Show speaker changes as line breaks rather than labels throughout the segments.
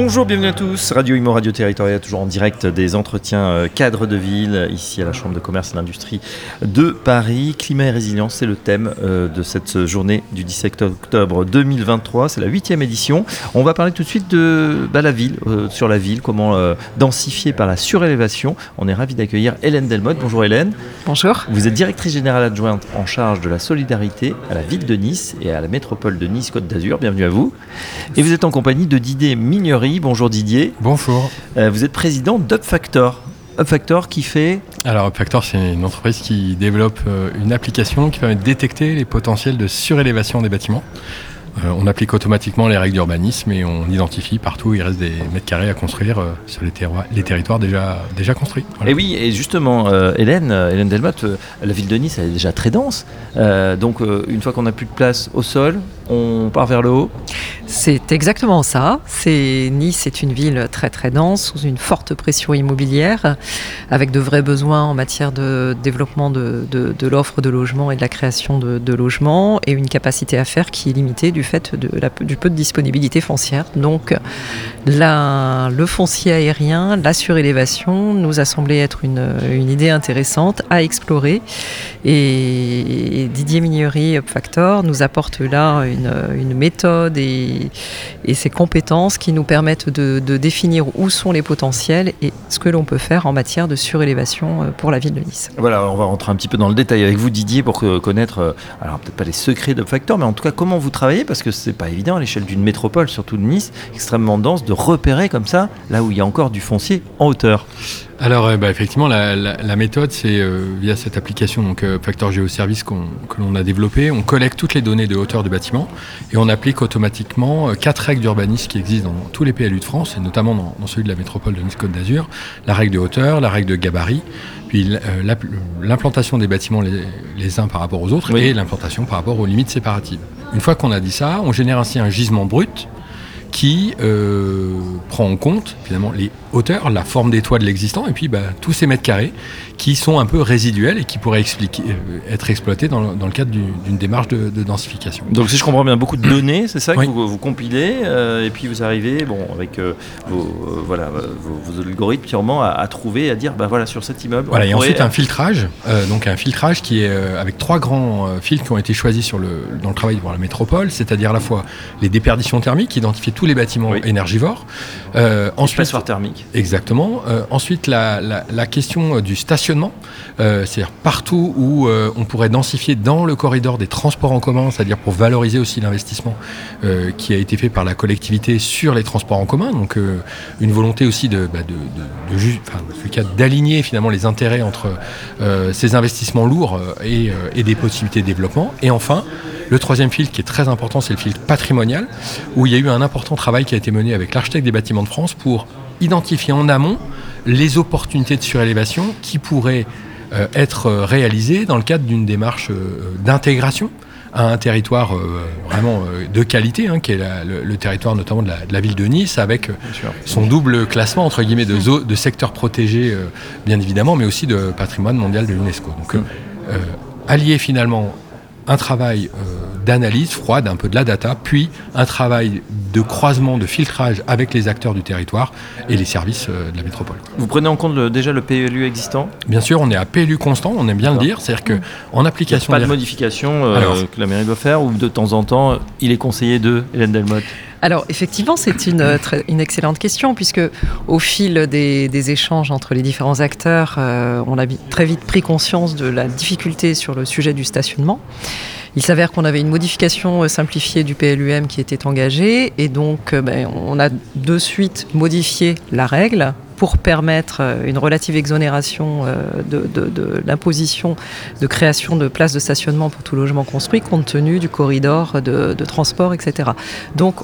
Bonjour, bienvenue à tous. Radio Imo, Radio Territoria, toujours en direct des entretiens euh, cadres de ville, ici à la Chambre de commerce et d'industrie de Paris. Climat et résilience, c'est le thème euh, de cette journée du 17 octobre 2023. C'est la huitième édition. On va parler tout de suite de bah, la ville, euh, sur la ville, comment densifier par la surélévation. On est ravi d'accueillir Hélène Delmotte. Bonjour Hélène.
Bonjour.
Vous êtes directrice générale adjointe en charge de la solidarité à la ville de Nice et à la métropole de Nice-Côte d'Azur. Bienvenue à vous. Et vous êtes en compagnie de Didier Bonjour Didier.
Bonjour.
Euh, vous êtes président d'UpFactor. UpFactor qui fait
Alors UpFactor c'est une entreprise qui développe euh, une application qui permet de détecter les potentiels de surélévation des bâtiments. Euh, on applique automatiquement les règles d'urbanisme et on identifie partout où il reste des mètres carrés à construire sur les, les, territoires déjà, déjà construits.
Et oui, et justement, euh, Hélène, Hélène Delmotte, la ville de Nice, elle est déjà très dense. donc, une fois qu'on n'a plus de place au sol, on part vers le haut
C'est exactement ça. Nice est une ville très très dense, sous une forte pression immobilière, avec de vrais besoins en matière de développement de, l'offre de logement et de la création de, logements, et une capacité à faire qui est limitée du fait du peu de disponibilité foncière. Donc le foncier aérien, la surélévation nous a semblé être une, une idée intéressante à explorer. Et, Didier Mignery Factor nous apporte là une, une méthode et, et, ses compétences qui nous permettent de, de, définir où sont les potentiels et ce que l'on peut faire en matière de surélévation euh, pour la ville de Nice.
Voilà, on va rentrer un petit peu dans le détail avec vous Didier pour connaître, euh, alors peut-être pas les secrets de Factor, mais en tout cas comment vous travaillez parce que c'est pas évident à l'échelle d'une métropole, surtout de Nice, extrêmement dense, de repérer comme ça là où il y a encore du foncier en hauteur.
Alors euh, bah, effectivement, la, méthode, c'est euh, via cette application, donc euh, Factor Geoservice que l'on a développé. On collecte toutes les données de hauteur du bâtiment et on applique automatiquement quatre règles d'urbanisme qui existent dans tous les PLU de France et notamment dans, celui de la métropole de Nice-Côte d'Azur. La règle de hauteur, la règle de gabarit, puis l'implantation des bâtiments les, uns par rapport aux autres et l'implantation par rapport aux limites séparatives. Une fois qu'on a dit ça, on génère ainsi un gisement brut qui euh, prend en compte finalement les hauteurs, la forme des toits de l'existant, et puis bah, tous ces mètres carrés qui sont un peu résiduels et qui pourraient expliquer, euh, être exploités dans, le cadre d'une démarche de, densification.
Donc si je comprends bien, beaucoup de données, c'est ça que vous, compilez, euh, et puis vous arrivez, bon, avec vos, voilà, vos, algorithmes purement à, trouver, à dire, bah voilà, sur cet immeuble.
Voilà, et ensuite un filtrage, donc un filtrage qui est avec trois grands filtres qui ont été choisis sur le, dans le travail pour la métropole, c'est-à-dire à la fois les déperditions thermiques, identifier tous les bâtiments énergivores.
Euh, ensuite,
Exactement. Euh, ensuite, la, question euh, du stationnement, euh, c'est-à-dire partout où on pourrait densifier dans le corridor des transports en commun, c'est-à-dire pour valoriser aussi l'investissement qui a été fait par la collectivité sur les transports en commun. Donc, une volonté aussi de, bah, d'aligner finalement les intérêts entre ces investissements lourds et, et des possibilités de développement. Et enfin, le troisième filtre qui est très important, c'est le filtre patrimonial, où il y a eu un important travail qui a été mené avec l'architecte des bâtiments de France pour identifier en amont les opportunités de surélévation qui pourraient euh, être réalisées dans le cadre d'une démarche euh, d'intégration à un territoire euh, vraiment de qualité, hein, qui est le, territoire notamment de la, ville de Nice, avec son double classement entre guillemets de, de secteur protégé, bien évidemment, mais aussi de patrimoine mondial de l'UNESCO. Donc, allier finalement un travail euh, d'analyse froide, un peu de la data, puis un travail de croisement, de filtrage avec les acteurs du territoire et les services euh, de la métropole.
Vous prenez en compte déjà le PLU existant?
Bien sûr, on est à PLU constant, on aime bien le dire, c'est-à-dire qu'en application...
Il n'y a pas de modification euh, que la mairie doit faire ou de temps en temps, il est conseillé de Hélène Delmotte?
Alors effectivement, c'est une, euh, une, excellente question puisque au fil des, échanges entre les différents acteurs, euh, on a très vite pris conscience de la difficulté sur le sujet du stationnement. Il s'avère qu'on avait une modification euh, simplifiée du PLUM qui était engagée et donc ben, on a de suite modifié la règle pour permettre euh, une relative exonération euh, de, l'imposition de création de places de stationnement pour tout logement construit compte tenu du corridor de, transport, etc. Donc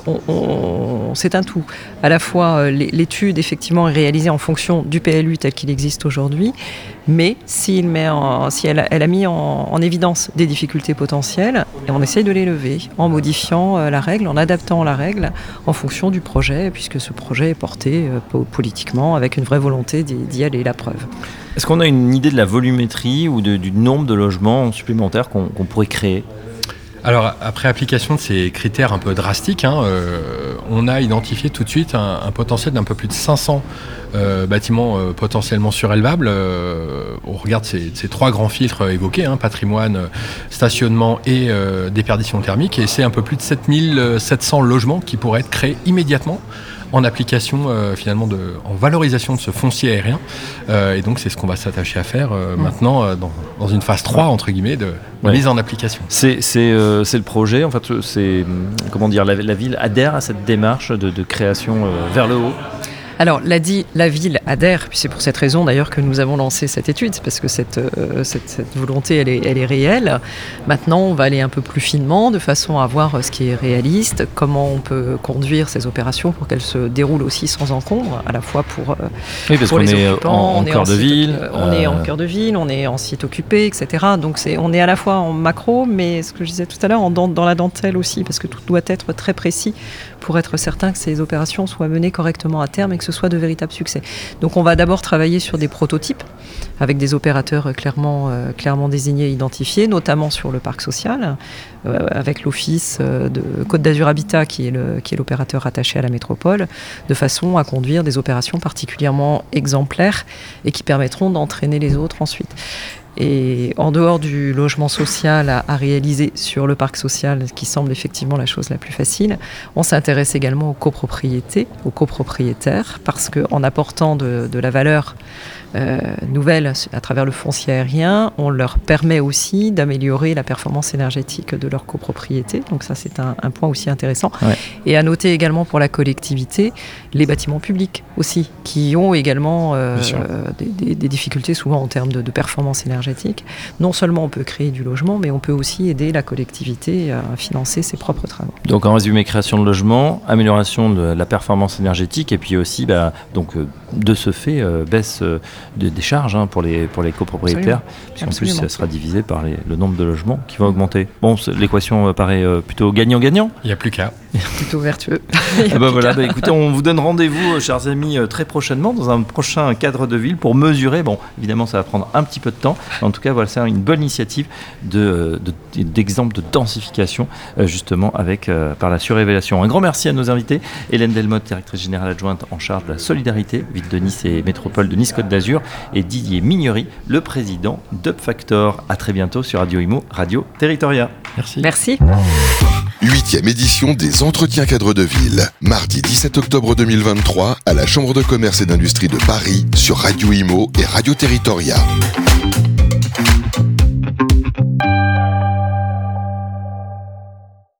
c'est un tout. À la fois euh, l'étude effectivement est réalisée en fonction du PLU tel qu'il existe aujourd'hui, mais si elle, a mis en, évidence des difficultés potentielles, et on essaye de les lever en modifiant la règle, en adaptant la règle en fonction du projet, puisque ce projet est porté politiquement avec une vraie volonté d'y aller, la preuve.
Est-ce qu'on a une idée de la volumétrie ou du nombre de logements supplémentaires qu'on pourrait créer?
Alors, après application de ces critères un peu drastiques, hein, euh, on a identifié tout de suite un, potentiel d'un peu plus de 500 euh, bâtiments euh, potentiellement surélevables. on regarde ces, trois grands filtres évoqués, hein, patrimoine, stationnement et déperdition thermique, et c'est un peu plus de 7700 logements qui pourraient être créés immédiatement en application euh, finalement de, en valorisation de ce foncier aérien. Euh, et donc c'est ce qu'on va s'attacher à faire euh, maintenant dans, une phase 3 entre guillemets de, mise en application.
C'est le projet, en fait, c'est comment dire, la, ville adhère à cette démarche de, de création vers le haut.
Alors, l'a dit, la ville adhère, puis c'est pour cette raison d'ailleurs que nous avons lancé cette étude, parce que cette, euh, cette, volonté, elle est, elle est, réelle. Maintenant, on va aller un peu plus finement, de façon à voir ce qui est réaliste, comment on peut conduire ces opérations pour qu'elles se déroulent aussi sans encombre, à la fois pour, euh,
oui, parce
pour
les
est
occupants, en, cœur de ville.
On est en cœur de ville, on est en site occupé, etc. Donc, c'est, on est à la fois en macro, mais ce que je disais tout à l'heure, en, dans la dentelle aussi, parce que tout doit être très précis pour être certain que ces opérations soient menées correctement à terme et que ce soit de véritables succès. Donc on va d'abord travailler sur des prototypes avec des opérateurs clairement, euh, clairement désignés et identifiés, notamment sur le parc social, euh, avec l'Office euh, de Côte d'Azur Habitat qui est l'opérateur rattaché à la métropole, de façon à conduire des opérations particulièrement exemplaires et qui permettront d'entraîner les autres ensuite. Et en dehors du logement social à, réaliser sur le parc social, qui semble effectivement la chose la plus facile, on s'intéresse également aux copropriétés, aux copropriétaires, parce qu'en apportant de, de, la valeur euh, nouvelles à travers le foncier aérien, on leur permet aussi d'améliorer la performance énergétique de leur copropriété. Donc ça, c'est un, point aussi intéressant. Et à noter également pour la collectivité, les bâtiments publics aussi, qui ont également euh, des, difficultés souvent en termes de, de, performance énergétique. Non seulement on peut créer du logement, mais on peut aussi aider la collectivité à financer ses propres travaux.
Donc en résumé, création de logement, amélioration de la performance énergétique, et puis aussi, bah, donc, euh, de ce fait, baisse des charges hein, pour, les, pour les copropriétaires, puisqu'en plus ça sera divisé par le nombre de logements qui va augmenter. Bon, l'équation euh, paraît euh, plutôt gagnant-gagnant.
Il n'y a plus qu'à.
plutôt vertueux.
Ah bah voilà, bah écoutez, on vous donne rendez-vous, euh, chers amis, très prochainement dans un prochain cadre de ville pour mesurer. Bon, évidemment, ça va prendre un petit peu de temps. En tout cas, voilà, c'est une bonne initiative d'exemple de, de, densification, justement, avec par la surrévélation. Un grand merci à nos invités. Hélène Delmotte, directrice générale adjointe en charge de la solidarité, ville de Nice et métropole de Nice-Côte d'Azur et Didier Mignery, le président d'UpFactor. À très bientôt sur Radio Imo, Radio Territoria.
Merci. Merci.
Huitième édition des Entretiens cadres de ville, mardi 17 octobre 2023 à la Chambre de commerce et d'industrie de Paris sur Radio Imo et Radio Territoria.